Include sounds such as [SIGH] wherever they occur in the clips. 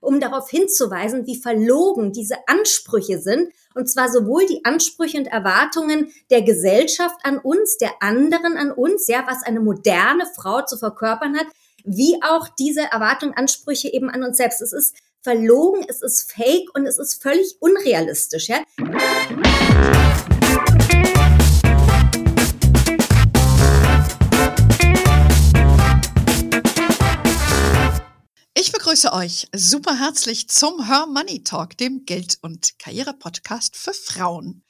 um darauf hinzuweisen, wie verlogen diese Ansprüche sind. Und zwar sowohl die Ansprüche und Erwartungen der Gesellschaft an uns, der anderen an uns, ja, was eine moderne Frau zu verkörpern hat, wie auch diese Erwartungen, Ansprüche eben an uns selbst. Es ist verlogen, es ist fake und es ist völlig unrealistisch, ja. Ich begrüße euch super herzlich zum Her Money Talk, dem Geld- und Karriere-Podcast für Frauen.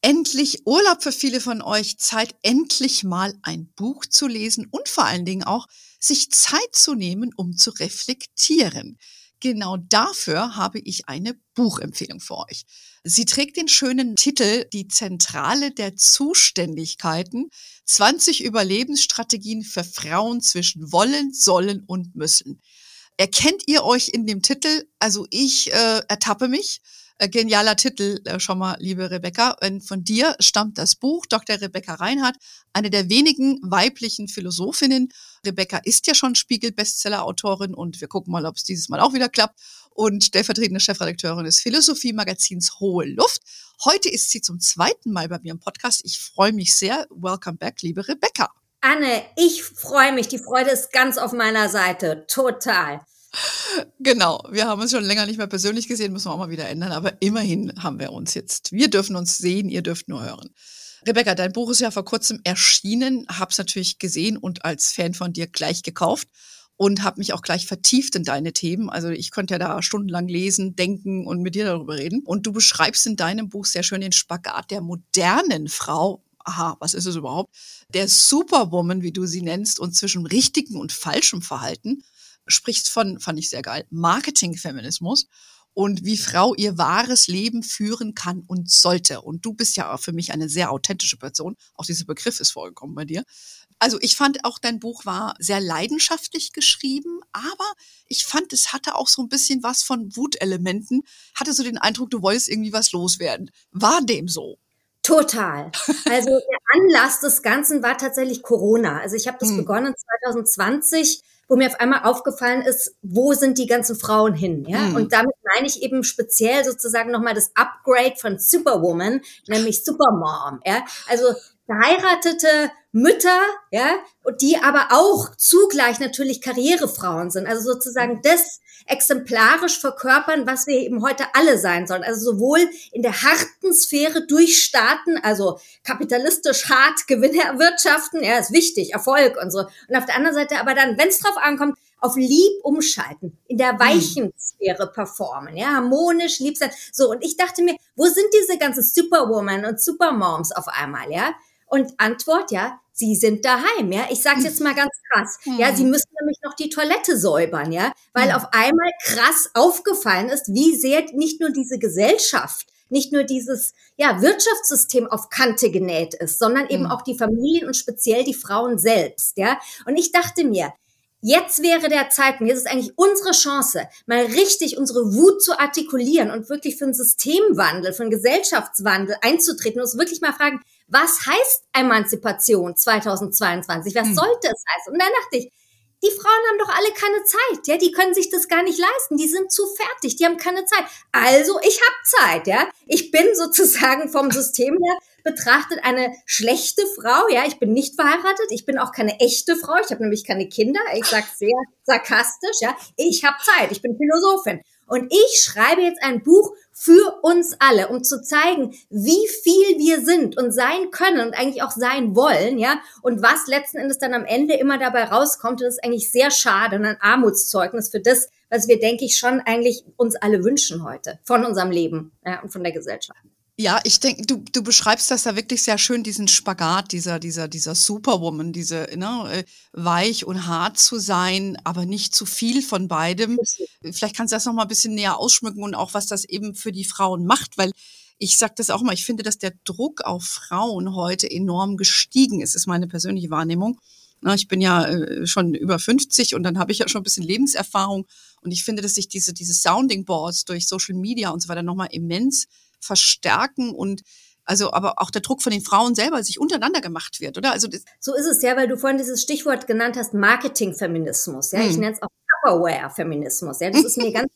Endlich Urlaub für viele von euch, Zeit endlich mal ein Buch zu lesen und vor allen Dingen auch sich Zeit zu nehmen, um zu reflektieren. Genau dafür habe ich eine Buchempfehlung für euch. Sie trägt den schönen Titel Die Zentrale der Zuständigkeiten, 20 Überlebensstrategien für Frauen zwischen wollen, sollen und müssen. Erkennt ihr euch in dem Titel? Also ich äh, ertappe mich. Äh, genialer Titel äh, schon mal, liebe Rebecca. Von dir stammt das Buch Dr. Rebecca Reinhardt, eine der wenigen weiblichen Philosophinnen. Rebecca ist ja schon Spiegel-Bestseller-Autorin und wir gucken mal, ob es dieses Mal auch wieder klappt. Und stellvertretende Chefredakteurin des Philosophie-Magazins Hohe Luft. Heute ist sie zum zweiten Mal bei mir im Podcast. Ich freue mich sehr. Welcome back, liebe Rebecca. Anne, ich freue mich. Die Freude ist ganz auf meiner Seite. Total. Genau, wir haben uns schon länger nicht mehr persönlich gesehen, müssen wir auch mal wieder ändern, aber immerhin haben wir uns jetzt. Wir dürfen uns sehen, ihr dürft nur hören. Rebecca, dein Buch ist ja vor kurzem erschienen, hab's natürlich gesehen und als Fan von dir gleich gekauft und habe mich auch gleich vertieft in deine Themen. Also ich konnte ja da stundenlang lesen, denken und mit dir darüber reden. Und du beschreibst in deinem Buch sehr schön den Spagat der modernen Frau aha, was ist es überhaupt? Der Superwoman, wie du sie nennst, und zwischen richtigem und falschem Verhalten, sprichst von, fand ich sehr geil, Marketingfeminismus und wie Frau ihr wahres Leben führen kann und sollte. Und du bist ja auch für mich eine sehr authentische Person. Auch dieser Begriff ist vorgekommen bei dir. Also ich fand auch dein Buch war sehr leidenschaftlich geschrieben, aber ich fand, es hatte auch so ein bisschen was von Wutelementen. Hatte so den Eindruck, du wolltest irgendwie was loswerden. War dem so? Total. Also der Anlass des Ganzen war tatsächlich Corona. Also ich habe das hm. begonnen 2020, wo mir auf einmal aufgefallen ist, wo sind die ganzen Frauen hin? Ja? Hm. Und damit meine ich eben speziell sozusagen nochmal das Upgrade von Superwoman, nämlich Supermom. Ja? Also verheiratete Mütter, ja, die aber auch zugleich natürlich Karrierefrauen sind. Also sozusagen das exemplarisch verkörpern, was wir eben heute alle sein sollen. Also sowohl in der harten Sphäre durchstarten, also kapitalistisch hart Gewinne erwirtschaften, ja, ist wichtig, Erfolg und so. Und auf der anderen Seite aber dann, wenn es drauf ankommt, auf lieb umschalten, in der weichen Sphäre performen, ja, harmonisch lieb sein. So, und ich dachte mir, wo sind diese ganzen Superwoman und Supermoms auf einmal, ja? Und Antwort, ja, sie sind daheim, ja. Ich sag's jetzt mal ganz krass. Ja, sie müssen nämlich noch die Toilette säubern, ja, weil auf einmal krass aufgefallen ist, wie sehr nicht nur diese Gesellschaft nicht nur dieses ja, Wirtschaftssystem auf Kante genäht ist, sondern eben auch die Familien und speziell die Frauen selbst. Ja? Und ich dachte mir, Jetzt wäre der Zeitpunkt, jetzt ist eigentlich unsere Chance, mal richtig unsere Wut zu artikulieren und wirklich für einen Systemwandel, für einen Gesellschaftswandel einzutreten und uns wirklich mal fragen, was heißt Emanzipation 2022? Was hm. sollte es heißen? Und dann dachte ich, die Frauen haben doch alle keine Zeit, ja, die können sich das gar nicht leisten, die sind zu fertig, die haben keine Zeit. Also, ich habe Zeit, ja. Ich bin [LAUGHS] sozusagen vom System her betrachtet eine schlechte Frau, ja, ich bin nicht verheiratet, ich bin auch keine echte Frau, ich habe nämlich keine Kinder, ich sage sehr sarkastisch, ja. Ich habe Zeit, ich bin Philosophin. Und ich schreibe jetzt ein Buch für uns alle, um zu zeigen, wie viel wir sind und sein können und eigentlich auch sein wollen, ja, und was letzten Endes dann am Ende immer dabei rauskommt, das ist eigentlich sehr schade und ein Armutszeugnis für das, was wir, denke ich, schon eigentlich uns alle wünschen heute von unserem Leben ja, und von der Gesellschaft. Ja, ich denke, du, du beschreibst das da wirklich sehr schön, diesen Spagat, dieser, dieser, dieser Superwoman, diese, ne, äh, weich und hart zu sein, aber nicht zu viel von beidem. Vielleicht kannst du das noch mal ein bisschen näher ausschmücken und auch, was das eben für die Frauen macht, weil ich sage das auch mal, ich finde, dass der Druck auf Frauen heute enorm gestiegen ist, ist meine persönliche Wahrnehmung. Ich bin ja äh, schon über 50 und dann habe ich ja schon ein bisschen Lebenserfahrung und ich finde, dass sich diese, diese Sounding Boards durch Social Media und so weiter nochmal immens verstärken und also aber auch der Druck von den Frauen selber sich untereinander gemacht wird, oder? Also so ist es ja, weil du vorhin dieses Stichwort genannt hast, Marketingfeminismus. Ja, hm. ich nenne es auch Tupperware-Feminismus. Ja, das ist mir ganz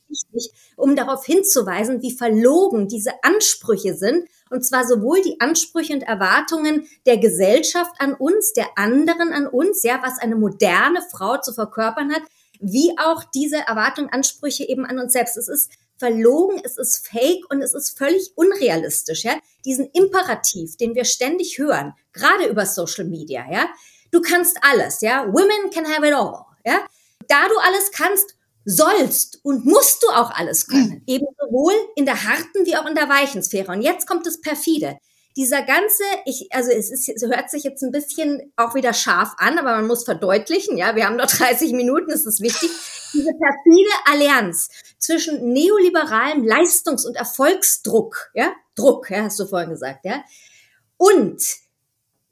um darauf hinzuweisen, wie verlogen diese Ansprüche sind. Und zwar sowohl die Ansprüche und Erwartungen der Gesellschaft an uns, der anderen an uns, ja, was eine moderne Frau zu verkörpern hat, wie auch diese Erwartungen, Ansprüche eben an uns selbst. Es ist verlogen, es ist fake und es ist völlig unrealistisch, ja. Diesen Imperativ, den wir ständig hören, gerade über Social Media, ja. Du kannst alles, ja. Women can have it all, ja. Da du alles kannst, sollst und musst du auch alles können. Mhm. Eben sowohl in der harten wie auch in der weichen Sphäre. Und jetzt kommt das perfide dieser ganze, ich, also es ist, es hört sich jetzt ein bisschen auch wieder scharf an, aber man muss verdeutlichen, ja, wir haben noch [LAUGHS] 30 Minuten, es ist wichtig, diese perfide Allianz zwischen neoliberalem Leistungs- und Erfolgsdruck, ja, Druck, ja, hast du vorhin gesagt, ja, und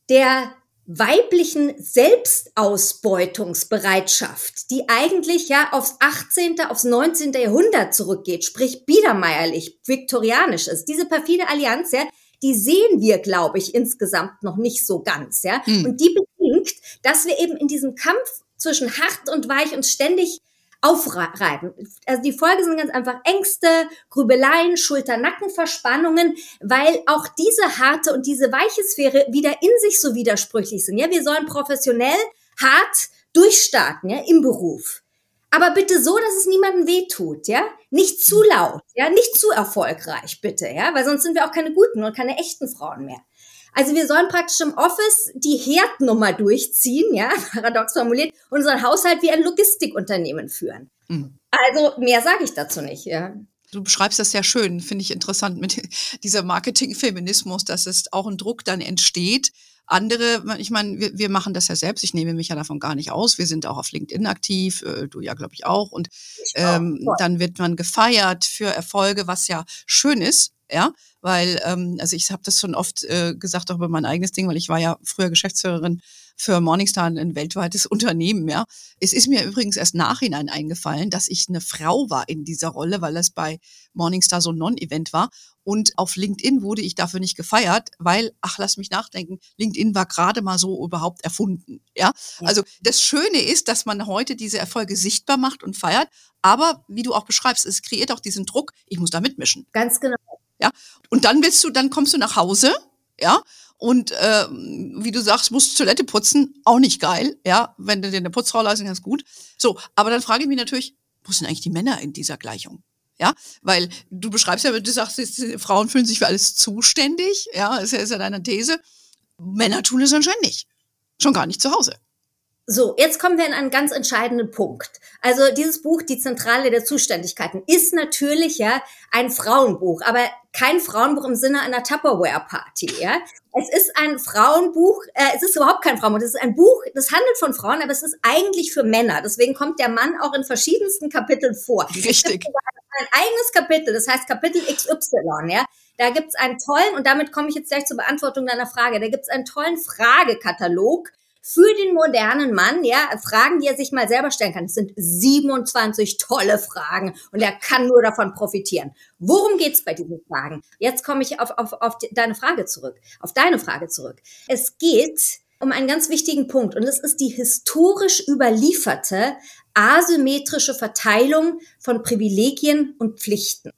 der weiblichen Selbstausbeutungsbereitschaft, die eigentlich ja aufs 18., aufs 19. Jahrhundert zurückgeht, sprich biedermeierlich, viktorianisch ist. Diese perfide Allianz, ja, die sehen wir, glaube ich, insgesamt noch nicht so ganz, ja. Mhm. Und die bedingt, dass wir eben in diesem Kampf zwischen hart und weich uns ständig aufreiben. Also die Folge sind ganz einfach Ängste, Grübeleien, Schulter-Nacken-Verspannungen, weil auch diese harte und diese weiche Sphäre wieder in sich so widersprüchlich sind. Ja, wir sollen professionell hart durchstarten, ja, im Beruf. Aber bitte so, dass es niemandem wehtut, ja? Nicht zu mhm. laut, ja? Nicht zu erfolgreich, bitte, ja? Weil sonst sind wir auch keine guten und keine echten Frauen mehr. Also wir sollen praktisch im Office die Herdnummer durchziehen, ja, [LAUGHS] paradox formuliert, unseren Haushalt wie ein Logistikunternehmen führen. Mhm. Also mehr sage ich dazu nicht, ja. Du beschreibst das sehr schön, finde ich interessant mit [LAUGHS] dieser Marketingfeminismus, dass es auch ein Druck dann entsteht, andere, ich meine, wir, wir machen das ja selbst. Ich nehme mich ja davon gar nicht aus. Wir sind auch auf LinkedIn aktiv, äh, du ja, glaube ich, auch. Und ähm, dann wird man gefeiert für Erfolge, was ja schön ist, ja, weil, ähm, also ich habe das schon oft äh, gesagt, auch über mein eigenes Ding, weil ich war ja früher Geschäftsführerin für Morningstar ein weltweites [LAUGHS] Unternehmen, ja. Es ist mir übrigens erst nachhinein eingefallen, dass ich eine Frau war in dieser Rolle, weil das bei Morningstar so ein Non-Event war. Und auf LinkedIn wurde ich dafür nicht gefeiert, weil, ach, lass mich nachdenken, LinkedIn war gerade mal so überhaupt erfunden. Ja? Also das Schöne ist, dass man heute diese Erfolge sichtbar macht und feiert. Aber wie du auch beschreibst, es kreiert auch diesen Druck, ich muss da mitmischen. Ganz genau. Ja. Und dann willst du, dann kommst du nach Hause, ja, und äh, wie du sagst, musst Toilette putzen, auch nicht geil, ja, wenn du dir eine Putzfrau leisten kannst, gut. So, aber dann frage ich mich natürlich, wo sind eigentlich die Männer in dieser Gleichung? Ja, weil du beschreibst ja, du sagst, Frauen fühlen sich für alles zuständig, ja, ist ja, ist ja deine These. Männer tun es anscheinend nicht. Schon gar nicht zu Hause. So, jetzt kommen wir in einen ganz entscheidenden Punkt. Also dieses Buch, Die Zentrale der Zuständigkeiten, ist natürlich ja ein Frauenbuch, aber kein Frauenbuch im Sinne einer Tupperware-Party. Ja? Es ist ein Frauenbuch, äh, es ist überhaupt kein Frauenbuch, es ist ein Buch, das handelt von Frauen, aber es ist eigentlich für Männer. Deswegen kommt der Mann auch in verschiedensten Kapiteln vor. [LAUGHS] Richtig. Ein eigenes Kapitel, das heißt Kapitel XY, ja. Da gibt's einen tollen, und damit komme ich jetzt gleich zur Beantwortung deiner Frage, da gibt's einen tollen Fragekatalog, für den modernen Mann, ja, Fragen, die er sich mal selber stellen kann. Es sind 27 tolle Fragen und er kann nur davon profitieren. Worum geht's bei diesen Fragen? Jetzt komme ich auf, auf, auf deine Frage zurück, auf deine Frage zurück. Es geht um einen ganz wichtigen Punkt und es ist die historisch überlieferte asymmetrische Verteilung von Privilegien und Pflichten.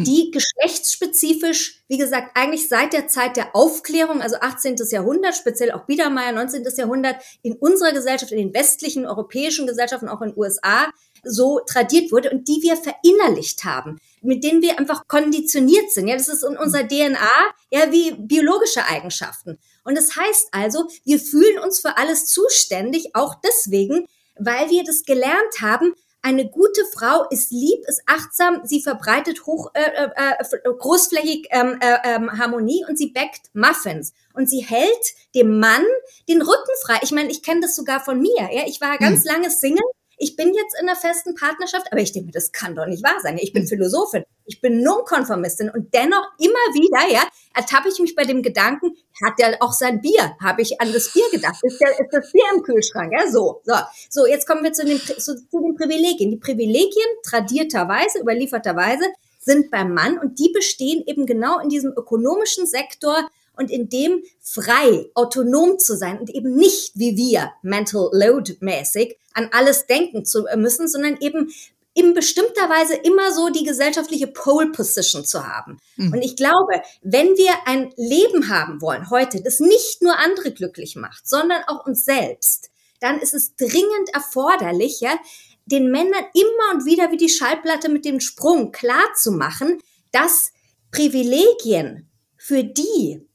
Hm. die geschlechtsspezifisch, wie gesagt, eigentlich seit der Zeit der Aufklärung, also 18. Jahrhundert, speziell auch Biedermeier, 19. Jahrhundert, in unserer Gesellschaft, in den westlichen europäischen Gesellschaften, auch in den USA, so tradiert wurde und die wir verinnerlicht haben, mit denen wir einfach konditioniert sind. Ja, das ist in unserer DNA, ja, wie biologische Eigenschaften. Und das heißt also, wir fühlen uns für alles zuständig, auch deswegen, weil wir das gelernt haben, eine gute Frau ist lieb, ist achtsam, sie verbreitet hoch, äh, äh, äh, großflächig ähm, äh, ähm, Harmonie und sie backt Muffins. Und sie hält dem Mann den Rücken frei. Ich meine, ich kenne das sogar von mir. Ja? Ich war ganz hm. lange Single ich bin jetzt in einer festen Partnerschaft, aber ich denke mir, das kann doch nicht wahr sein. Ich bin hm. Philosophin, ich bin Nonkonformistin und dennoch immer wieder, ja, ertappe ich mich bei dem Gedanken, hat der auch sein Bier? Habe ich an das Bier gedacht? Ist, der, ist das Bier im Kühlschrank? Ja, so, so. So, jetzt kommen wir zu den, zu, zu den Privilegien. Die Privilegien, tradierterweise, überlieferterweise, sind beim Mann und die bestehen eben genau in diesem ökonomischen Sektor, und in dem frei, autonom zu sein und eben nicht wie wir mental load mäßig an alles denken zu müssen, sondern eben in bestimmter Weise immer so die gesellschaftliche Pole Position zu haben. Mhm. Und ich glaube, wenn wir ein Leben haben wollen heute, das nicht nur andere glücklich macht, sondern auch uns selbst, dann ist es dringend erforderlich, ja, den Männern immer und wieder wie die Schallplatte mit dem Sprung klar zu machen, dass Privilegien für die,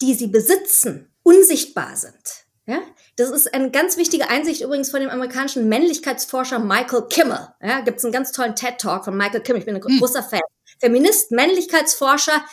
die sie besitzen, unsichtbar sind. Ja? Das ist eine ganz wichtige Einsicht übrigens von dem amerikanischen Männlichkeitsforscher Michael Kimmel. Ja, Gibt es einen ganz tollen TED-Talk von Michael Kimmel. Ich bin ein hm. großer Fan. Feminist, Männlichkeitsforscher.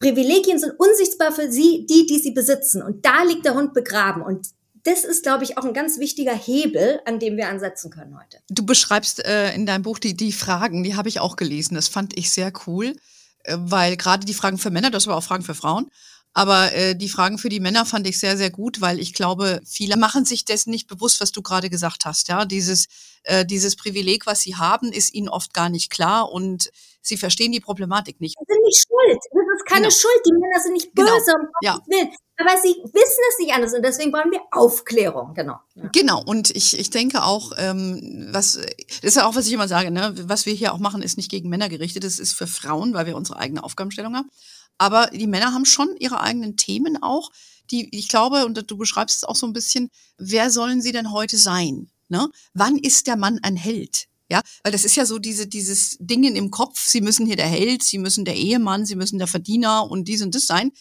Privilegien sind unsichtbar für sie, die, die sie besitzen. Und da liegt der Hund begraben. Und das ist, glaube ich, auch ein ganz wichtiger Hebel, an dem wir ansetzen können heute. Du beschreibst äh, in deinem Buch die, die Fragen, die habe ich auch gelesen. Das fand ich sehr cool, äh, weil gerade die Fragen für Männer, das war auch Fragen für Frauen, aber äh, die Fragen für die Männer fand ich sehr, sehr gut, weil ich glaube, viele machen sich dessen nicht bewusst, was du gerade gesagt hast. Ja, dieses, äh, dieses Privileg, was sie haben, ist ihnen oft gar nicht klar und sie verstehen die Problematik nicht. Sie sind nicht schuld. Das ist keine genau. Schuld. Die Männer sind nicht genau. böse, genau. um ja. Willen. Aber sie wissen es nicht anders und deswegen brauchen wir Aufklärung, genau. Ja. Genau, und ich, ich denke auch, ähm, was, das ist ja auch, was ich immer sage, ne, was wir hier auch machen, ist nicht gegen Männer gerichtet, das ist für Frauen, weil wir unsere eigene Aufgabenstellung haben. Aber die Männer haben schon ihre eigenen Themen auch, die, ich glaube, und du beschreibst es auch so ein bisschen, wer sollen sie denn heute sein? Ne? Wann ist der Mann ein Held? Ja, weil das ist ja so diese, dieses Dingen im Kopf, sie müssen hier der Held, sie müssen der Ehemann, sie müssen der Verdiener und dies und das sein.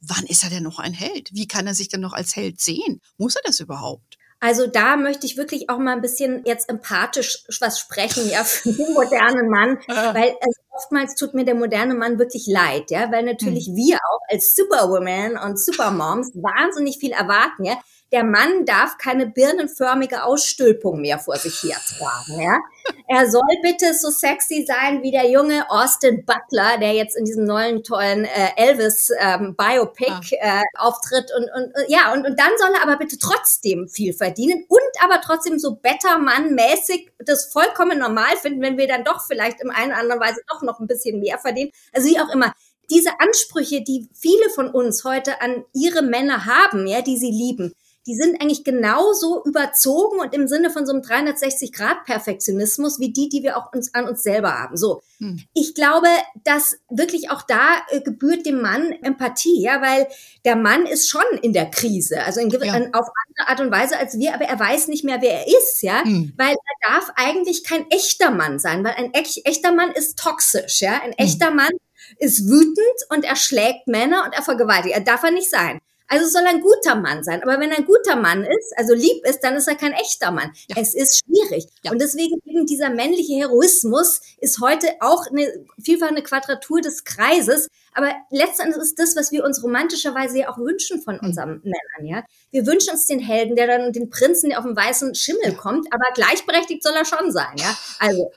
Wann ist er denn noch ein Held? Wie kann er sich denn noch als Held sehen? Muss er das überhaupt? Also da möchte ich wirklich auch mal ein bisschen jetzt empathisch was sprechen, ja, für den modernen Mann, [LAUGHS] weil also oftmals tut mir der moderne Mann wirklich leid, ja, weil natürlich mhm. wir auch als Superwoman und Supermoms wahnsinnig viel erwarten, ja der Mann darf keine birnenförmige Ausstülpung mehr vor sich her tragen. Ja? Er soll bitte so sexy sein wie der junge Austin Butler, der jetzt in diesem neuen tollen äh, Elvis ähm, Biopic ah. äh, auftritt und, und ja und, und dann soll er aber bitte trotzdem viel verdienen und aber trotzdem so Bettermann-mäßig das vollkommen normal finden, wenn wir dann doch vielleicht in einer anderen Weise doch noch ein bisschen mehr verdienen. Also wie auch immer diese Ansprüche, die viele von uns heute an ihre Männer haben, ja, die sie lieben, die sind eigentlich genauso überzogen und im Sinne von so einem 360-Grad-Perfektionismus wie die, die wir auch uns, an uns selber haben. So. Hm. Ich glaube, dass wirklich auch da äh, gebührt dem Mann Empathie, ja, weil der Mann ist schon in der Krise, also in, ja. auf andere Art und Weise als wir, aber er weiß nicht mehr, wer er ist, ja, hm. weil er darf eigentlich kein echter Mann sein, weil ein echter Mann ist toxisch, ja, ein hm. echter Mann ist wütend und er schlägt Männer und er vergewaltigt. Er darf er nicht sein. Also soll ein guter Mann sein. Aber wenn er ein guter Mann ist, also lieb ist, dann ist er kein echter Mann. Ja. Es ist schwierig. Ja. Und deswegen eben dieser männliche Heroismus ist heute auch eine, vielfach eine Quadratur des Kreises. Aber letztendlich ist das, was wir uns romantischerweise ja auch wünschen von hm. unseren Männern, ja. Wir wünschen uns den Helden, der dann den Prinzen, der auf dem weißen Schimmel kommt, aber gleichberechtigt soll er schon sein, ja. Also.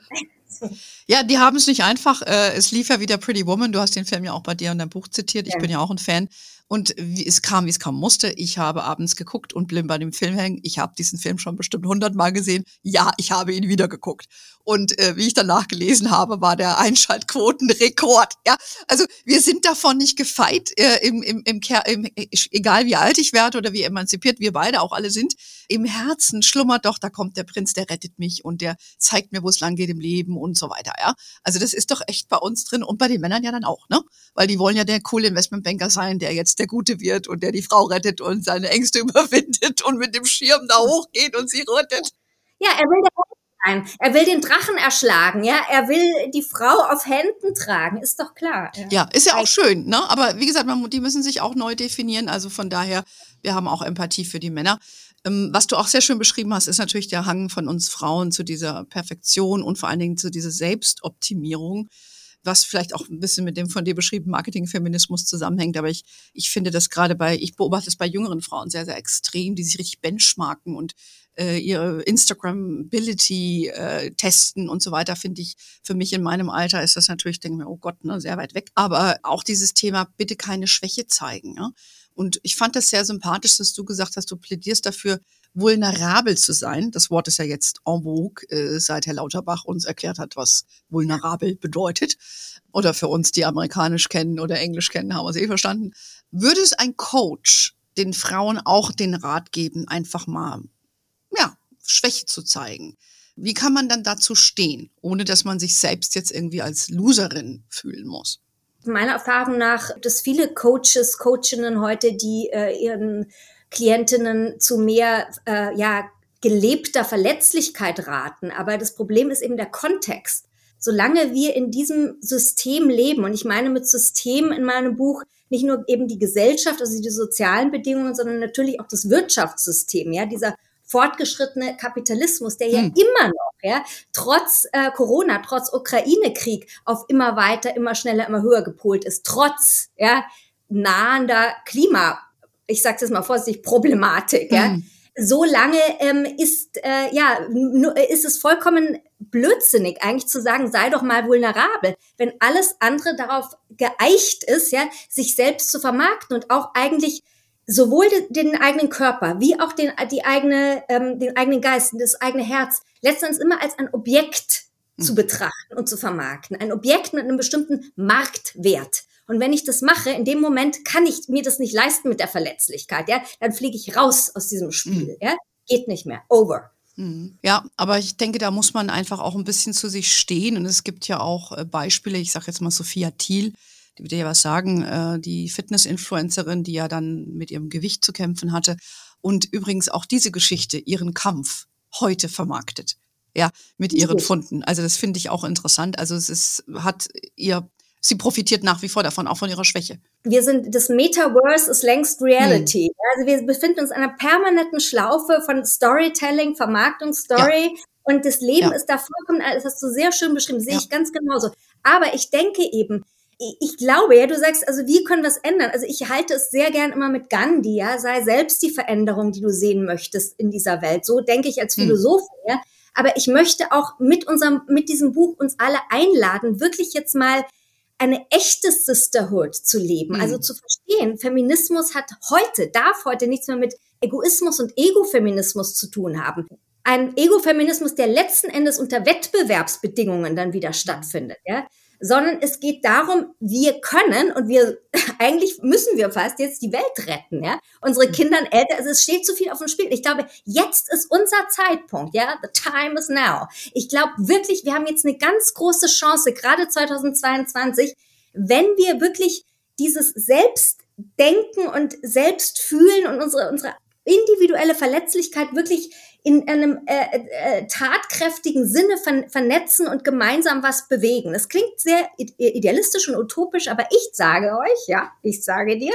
Ja, die haben es nicht einfach. Äh, es lief ja wieder Pretty Woman. Du hast den Film ja auch bei dir in deinem Buch zitiert. Ich ja. bin ja auch ein Fan. Und wie es kam, wie es kommen musste. Ich habe abends geguckt und blieb bei dem Film hängen. Ich habe diesen Film schon bestimmt hundertmal gesehen. Ja, ich habe ihn wieder geguckt. Und äh, wie ich danach gelesen habe, war der Einschaltquotenrekord. Ja, also wir sind davon nicht gefeit, äh, im, im, im, im, egal wie alt ich werde oder wie emanzipiert wir beide auch alle sind. Im Herzen schlummert doch, da kommt der Prinz, der rettet mich und der zeigt mir, wo es lang geht im Leben und so weiter. Ja, also das ist doch echt bei uns drin und bei den Männern ja dann auch, ne? Weil die wollen ja der coole Investmentbanker sein, der jetzt der Gute wird und der die Frau rettet und seine Ängste [LAUGHS] überwindet und mit dem Schirm da hochgeht und sie rettet. Ja, er will der sein. Er will den Drachen erschlagen, ja. Er will die Frau auf Händen tragen, ist doch klar. Ja, ja ist ja auch schön, ne? Aber wie gesagt, man, die müssen sich auch neu definieren. Also von daher, wir haben auch Empathie für die Männer. Ähm, was du auch sehr schön beschrieben hast, ist natürlich der Hang von uns Frauen zu dieser Perfektion und vor allen Dingen zu dieser Selbstoptimierung was vielleicht auch ein bisschen mit dem von dir beschriebenen Marketingfeminismus zusammenhängt. Aber ich, ich finde das gerade bei, ich beobachte es bei jüngeren Frauen sehr, sehr extrem, die sich richtig benchmarken und äh, ihre Instagram-Ability äh, testen und so weiter, finde ich, für mich in meinem Alter ist das natürlich, denke ich mir, oh Gott, ne, sehr weit weg. Aber auch dieses Thema, bitte keine Schwäche zeigen. Ja? Und ich fand das sehr sympathisch, dass du gesagt hast, du plädierst dafür, vulnerabel zu sein. Das Wort ist ja jetzt en vogue, äh, seit Herr Lauterbach uns erklärt hat, was vulnerabel bedeutet. Oder für uns, die amerikanisch kennen oder englisch kennen, haben wir es eh verstanden. Würde es ein Coach den Frauen auch den Rat geben, einfach mal, Schwäche zu zeigen? Wie kann man dann dazu stehen, ohne dass man sich selbst jetzt irgendwie als Loserin fühlen muss? Meiner Erfahrung nach gibt es viele Coaches, Coachinnen heute, die äh, ihren Klientinnen zu mehr äh, ja, gelebter Verletzlichkeit raten. Aber das Problem ist eben der Kontext. Solange wir in diesem System leben, und ich meine mit System in meinem Buch nicht nur eben die Gesellschaft, also die sozialen Bedingungen, sondern natürlich auch das Wirtschaftssystem, ja, dieser fortgeschrittene Kapitalismus, der ja hm. immer noch, ja, trotz äh, Corona, trotz Ukraine-Krieg auf immer weiter, immer schneller, immer höher gepolt ist, trotz ja, nahender Klima, ich sage es mal vorsichtig, Problematik, ja. Hm. So lange ähm, ist äh, ja ist es vollkommen blödsinnig eigentlich zu sagen, sei doch mal vulnerabel, wenn alles andere darauf geeicht ist, ja, sich selbst zu vermarkten und auch eigentlich sowohl den, eigenen Körper wie auch den, die eigene, ähm, den eigenen Geist, das eigene Herz letztendlich immer als ein Objekt mhm. zu betrachten und zu vermarkten. Ein Objekt mit einem bestimmten Marktwert. Und wenn ich das mache, in dem Moment kann ich mir das nicht leisten mit der Verletzlichkeit, ja, dann fliege ich raus aus diesem Spiel, mhm. ja, geht nicht mehr, over. Mhm. Ja, aber ich denke, da muss man einfach auch ein bisschen zu sich stehen. Und es gibt ja auch äh, Beispiele, ich sage jetzt mal Sophia Thiel, würde ja was sagen, äh, die Fitness-Influencerin, die ja dann mit ihrem Gewicht zu kämpfen hatte und übrigens auch diese Geschichte, ihren Kampf heute vermarktet. Ja, mit ihren Funden. Also das finde ich auch interessant. Also es ist, hat ihr, sie profitiert nach wie vor davon, auch von ihrer Schwäche. Wir sind, das Metaverse ist längst Reality. Hm. Also wir befinden uns in einer permanenten Schlaufe von Storytelling, Vermarktung, Story. Ja. Und das Leben ja. ist da vollkommen, das hast du sehr schön beschrieben, sehe ja. ich ganz genauso. Aber ich denke eben, ich glaube, ja, du sagst, also wie können wir es ändern? Also ich halte es sehr gern immer mit Gandhi, ja, sei selbst die Veränderung, die du sehen möchtest in dieser Welt. So denke ich als hm. Philosoph, hm. ja. Aber ich möchte auch mit unserem, mit diesem Buch uns alle einladen, wirklich jetzt mal eine echte Sisterhood zu leben. Also hm. Also zu verstehen, Feminismus hat heute, darf heute nichts mehr mit Egoismus und Egofeminismus zu tun haben. Ein Egofeminismus, der letzten Endes unter Wettbewerbsbedingungen dann wieder stattfindet, ja sondern es geht darum, wir können und wir, [LAUGHS] eigentlich müssen wir fast jetzt die Welt retten, ja. Unsere mhm. Kinder älter, also es steht zu viel auf dem Spiel. Ich glaube, jetzt ist unser Zeitpunkt, ja. The time is now. Ich glaube wirklich, wir haben jetzt eine ganz große Chance, gerade 2022, wenn wir wirklich dieses Selbstdenken und Selbstfühlen und unsere, unsere individuelle Verletzlichkeit wirklich in einem äh, äh, tatkräftigen Sinne ver vernetzen und gemeinsam was bewegen. Das klingt sehr idealistisch und utopisch, aber ich sage euch, ja, ich sage dir,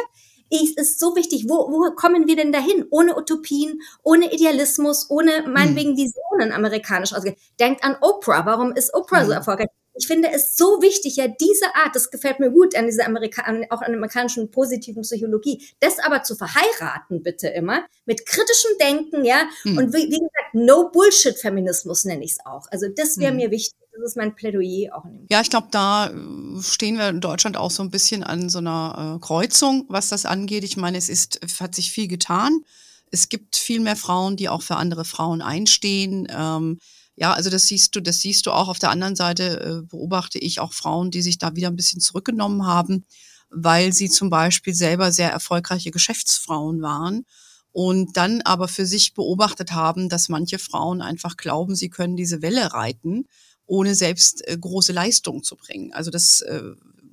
es ist so wichtig, wo, wo kommen wir denn dahin? Ohne Utopien, ohne Idealismus, ohne meinetwegen hm. Visionen amerikanisch ausgeht. Denkt an Oprah. Warum ist Oprah hm. so erfolgreich? Ich finde es so wichtig, ja, diese Art, das gefällt mir gut an dieser Amerika auch an der amerikanischen positiven Psychologie, das aber zu verheiraten, bitte immer, mit kritischem Denken, ja, hm. und wie, wie, gesagt, No Bullshit Feminismus nenne ich es auch. Also das wäre hm. mir wichtig. Das ist mein Plädoyer auch. Ja, ich glaube, da äh, stehen wir in Deutschland auch so ein bisschen an so einer äh, Kreuzung, was das angeht. Ich meine, es ist, hat sich viel getan. Es gibt viel mehr Frauen, die auch für andere Frauen einstehen. Ähm, ja, also das siehst du, das siehst du auch. Auf der anderen Seite äh, beobachte ich auch Frauen, die sich da wieder ein bisschen zurückgenommen haben, weil sie zum Beispiel selber sehr erfolgreiche Geschäftsfrauen waren und dann aber für sich beobachtet haben, dass manche Frauen einfach glauben, sie können diese Welle reiten, ohne selbst äh, große Leistung zu bringen. Also das äh,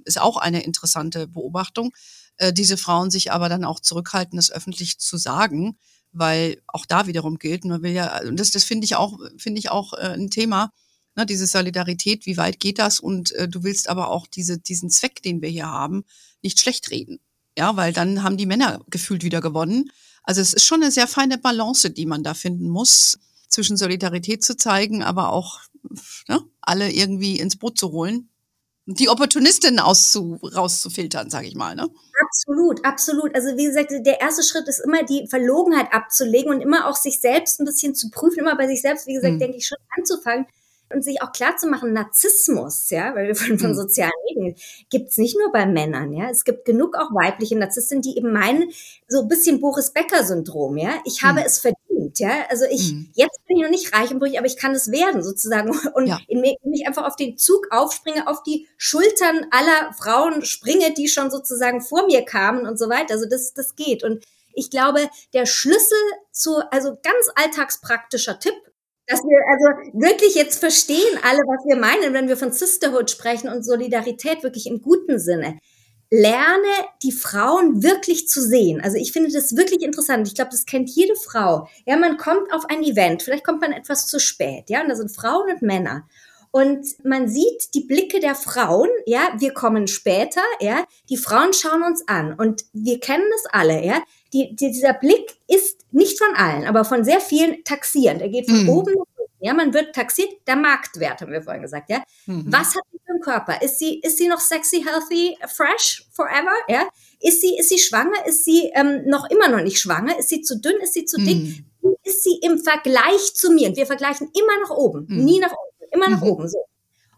ist auch eine interessante Beobachtung. Äh, diese Frauen sich aber dann auch zurückhalten, das öffentlich zu sagen, weil auch da wiederum gilt, man will ja, und das, das finde ich auch, finde ich auch äh, ein Thema, ne, diese Solidarität, wie weit geht das? Und äh, du willst aber auch diese, diesen Zweck, den wir hier haben, nicht schlecht reden. Ja, weil dann haben die Männer gefühlt wieder gewonnen. Also es ist schon eine sehr feine Balance, die man da finden muss, zwischen Solidarität zu zeigen, aber auch ne, alle irgendwie ins Boot zu holen die Opportunistin auszu, rauszufiltern, sage ich mal. Ne? Absolut, absolut. Also wie gesagt, der erste Schritt ist immer die Verlogenheit abzulegen und immer auch sich selbst ein bisschen zu prüfen, immer bei sich selbst, wie gesagt, hm. denke ich, schon anzufangen und sich auch klar zu machen, Narzissmus, ja, weil wir von, von hm. sozialen Medien, gibt's nicht nur bei Männern, ja. Es gibt genug auch weibliche Narzissten, die eben meinen, so ein bisschen Boris Becker-Syndrom, ja. Ich habe hm. es verdient, ja. Also ich, hm. jetzt bin ich noch nicht reich und brüchig, aber ich kann es werden, sozusagen. [LAUGHS] Und ja. indem ich einfach auf den Zug aufspringe, auf die Schultern aller Frauen springe, die schon sozusagen vor mir kamen und so weiter. Also das, das geht. Und ich glaube, der Schlüssel zu, also ganz alltagspraktischer Tipp dass wir also wirklich jetzt verstehen alle, was wir meinen, wenn wir von Sisterhood sprechen und Solidarität wirklich im guten Sinne. Lerne die Frauen wirklich zu sehen. Also ich finde das wirklich interessant. Ich glaube, das kennt jede Frau. Ja, man kommt auf ein Event, vielleicht kommt man etwas zu spät, ja, und da sind Frauen und Männer. Und man sieht die Blicke der Frauen, ja, wir kommen später, ja, die Frauen schauen uns an und wir kennen das alle, ja. Die, die, dieser Blick ist nicht von allen, aber von sehr vielen taxierend. Er geht von mhm. oben nach. Ja, man wird taxiert, der Marktwert, haben wir vorhin gesagt, ja. Mhm. Was hat sie für einen Körper? Ist sie, ist sie noch sexy, healthy, fresh, forever, ja? Ist sie, ist sie schwanger? Ist sie ähm, noch immer noch nicht schwanger? Ist sie zu dünn? Ist sie zu dick? Mhm. Wie ist sie im Vergleich zu mir? Und wir vergleichen immer nach oben, mhm. nie nach unten immer nach mhm. oben so.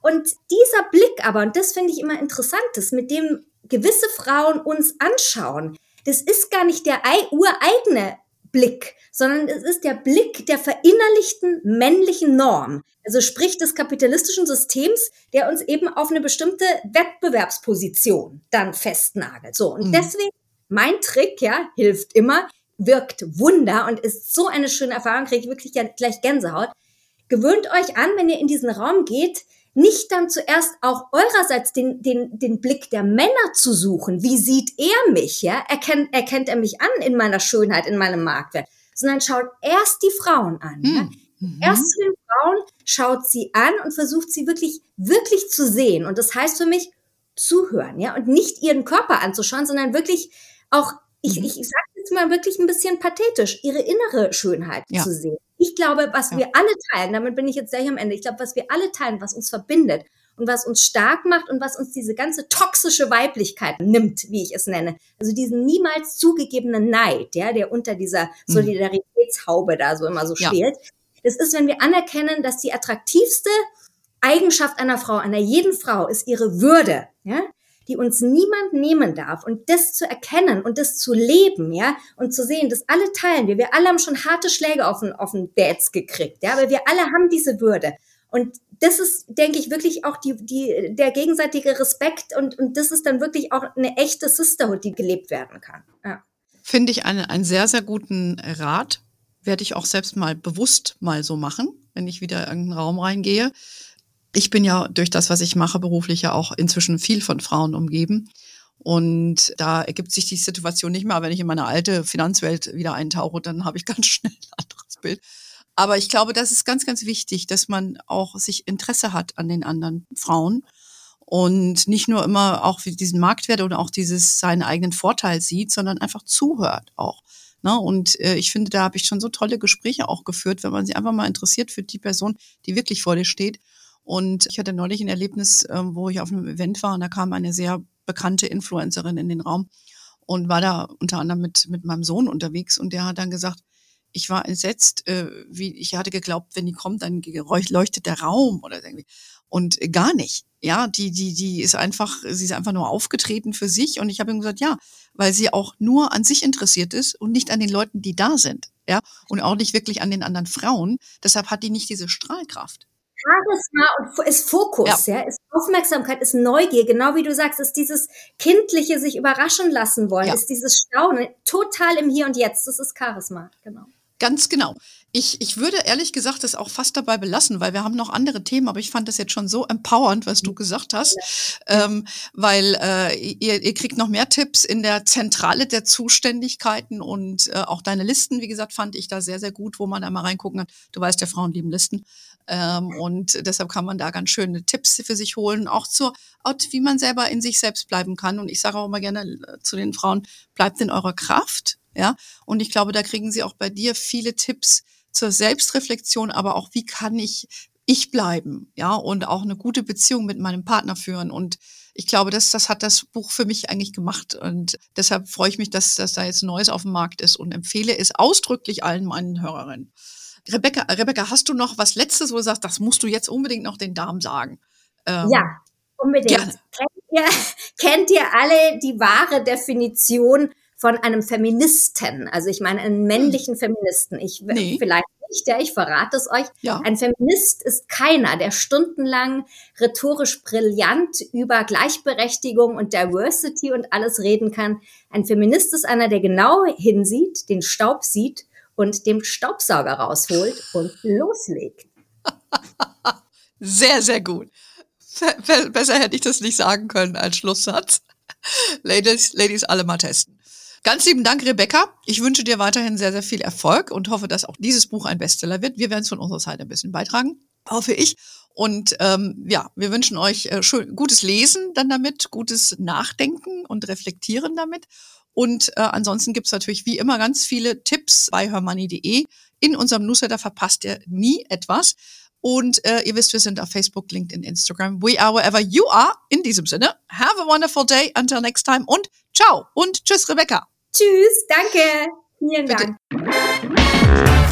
Und dieser Blick aber, und das finde ich immer interessant, ist, mit dem gewisse Frauen uns anschauen, das ist gar nicht der ureigene Blick, sondern es ist der Blick der verinnerlichten männlichen Norm. Also sprich des kapitalistischen Systems, der uns eben auf eine bestimmte Wettbewerbsposition dann festnagelt. So. Und mhm. deswegen mein Trick, ja, hilft immer, wirkt Wunder und ist so eine schöne Erfahrung, kriege ich wirklich gleich Gänsehaut gewöhnt euch an, wenn ihr in diesen Raum geht, nicht dann zuerst auch eurerseits den, den, den Blick der Männer zu suchen. Wie sieht er mich? Ja? Erkennt, erkennt er mich an in meiner Schönheit, in meinem Marktwert? Sondern schaut erst die Frauen an. Mhm. Ja? Mhm. Erst zu den Frauen schaut sie an und versucht sie wirklich, wirklich zu sehen. Und das heißt für mich, zuhören, ja, und nicht ihren Körper anzuschauen, sondern wirklich auch, ich, mhm. ich, ich sage jetzt mal wirklich ein bisschen pathetisch, ihre innere Schönheit ja. zu sehen. Ich glaube, was ja. wir alle teilen, damit bin ich jetzt gleich am Ende, ich glaube, was wir alle teilen, was uns verbindet und was uns stark macht und was uns diese ganze toxische Weiblichkeit nimmt, wie ich es nenne. Also diesen niemals zugegebenen Neid, ja, der unter dieser mhm. Solidaritätshaube da so immer so ja. schwelt. Das ist, wenn wir anerkennen, dass die attraktivste Eigenschaft einer Frau, einer jeden Frau, ist ihre Würde, ja die uns niemand nehmen darf. Und das zu erkennen und das zu leben, ja, und zu sehen, dass alle teilen wir. Wir alle haben schon harte Schläge auf den, auf den Dads gekriegt, ja, aber wir alle haben diese Würde. Und das ist, denke ich, wirklich auch die, die, der gegenseitige Respekt und, und das ist dann wirklich auch eine echte Sisterhood, die gelebt werden kann. Ja. Finde ich einen, einen sehr, sehr guten Rat. Werde ich auch selbst mal bewusst mal so machen, wenn ich wieder in irgendeinen Raum reingehe ich bin ja durch das, was ich mache, beruflich ja auch inzwischen viel von Frauen umgeben. Und da ergibt sich die Situation nicht mehr. Wenn ich in meine alte Finanzwelt wieder eintauche, dann habe ich [LAUGHS] ganz schnell ein anderes Bild. Aber ich glaube, das ist ganz, ganz wichtig, dass man auch sich Interesse hat an den anderen Frauen und nicht nur immer auch diesen Marktwert oder auch dieses seinen eigenen Vorteil sieht, sondern einfach zuhört auch. Ne? Und äh, ich finde, da habe ich schon so tolle Gespräche auch geführt, wenn man sich einfach mal interessiert für die Person, die wirklich vor dir steht und ich hatte neulich ein Erlebnis, ähm, wo ich auf einem Event war und da kam eine sehr bekannte Influencerin in den Raum und war da unter anderem mit, mit meinem Sohn unterwegs und der hat dann gesagt, ich war entsetzt, äh, wie ich hatte geglaubt, wenn die kommt, dann leuchtet der Raum oder irgendwie. Und gar nicht. Ja, die, die, die ist einfach, sie ist einfach nur aufgetreten für sich. Und ich habe ihm gesagt, ja, weil sie auch nur an sich interessiert ist und nicht an den Leuten, die da sind. Ja, und auch nicht wirklich an den anderen Frauen. Deshalb hat die nicht diese Strahlkraft. Charisma und ist Fokus, ja. ja. ist Aufmerksamkeit, ist Neugier, genau wie du sagst, ist dieses kindliche sich überraschen lassen wollen, ja. ist dieses Staunen, total im Hier und Jetzt, das ist Charisma, genau. Ganz genau. Ich, ich würde ehrlich gesagt das auch fast dabei belassen, weil wir haben noch andere Themen, aber ich fand das jetzt schon so empowernd, was du gesagt hast, ja. ähm, weil äh, ihr, ihr kriegt noch mehr Tipps in der Zentrale der Zuständigkeiten und äh, auch deine Listen, wie gesagt, fand ich da sehr, sehr gut, wo man da mal reingucken kann. Du weißt ja, Frauen lieben Listen. Ähm, und deshalb kann man da ganz schöne Tipps für sich holen, auch zur, wie man selber in sich selbst bleiben kann. Und ich sage auch immer gerne äh, zu den Frauen, bleibt in eurer Kraft. Ja, und ich glaube, da kriegen sie auch bei dir viele Tipps, zur Selbstreflexion, aber auch, wie kann ich ich bleiben, ja, und auch eine gute Beziehung mit meinem Partner führen. Und ich glaube, das, das hat das Buch für mich eigentlich gemacht. Und deshalb freue ich mich, dass, dass da jetzt Neues auf dem Markt ist und empfehle es ausdrücklich allen meinen Hörerinnen. Rebecca, Rebecca, hast du noch was Letztes, wo du sagst, das musst du jetzt unbedingt noch den Damen sagen? Ähm, ja, unbedingt. Kennt ihr, [LAUGHS] kennt ihr alle die wahre Definition von einem Feministen. Also ich meine einen männlichen Feministen. Ich nee. vielleicht nicht, ja, ich verrate es euch. Ja. Ein Feminist ist keiner, der stundenlang rhetorisch brillant über Gleichberechtigung und Diversity und alles reden kann. Ein Feminist ist einer, der genau hinsieht, den Staub sieht und dem Staubsauger rausholt und loslegt. Sehr, sehr gut. Besser hätte ich das nicht sagen können als Schlusssatz. Ladies, Ladies alle mal testen. Ganz lieben Dank, Rebecca. Ich wünsche dir weiterhin sehr, sehr viel Erfolg und hoffe, dass auch dieses Buch ein Bestseller wird. Wir werden es von unserer Seite ein bisschen beitragen, hoffe ich. Und ähm, ja, wir wünschen euch äh, schön, gutes Lesen dann damit, gutes Nachdenken und Reflektieren damit. Und äh, ansonsten gibt's natürlich wie immer ganz viele Tipps bei hermoney.de. In unserem Newsletter verpasst ihr nie etwas. Und äh, ihr wisst, wir sind auf Facebook, LinkedIn, Instagram. We are wherever you are. In diesem Sinne, have a wonderful day. Until next time und ciao und tschüss, Rebecca. Tschüss, danke. Vielen Bitte. Dank.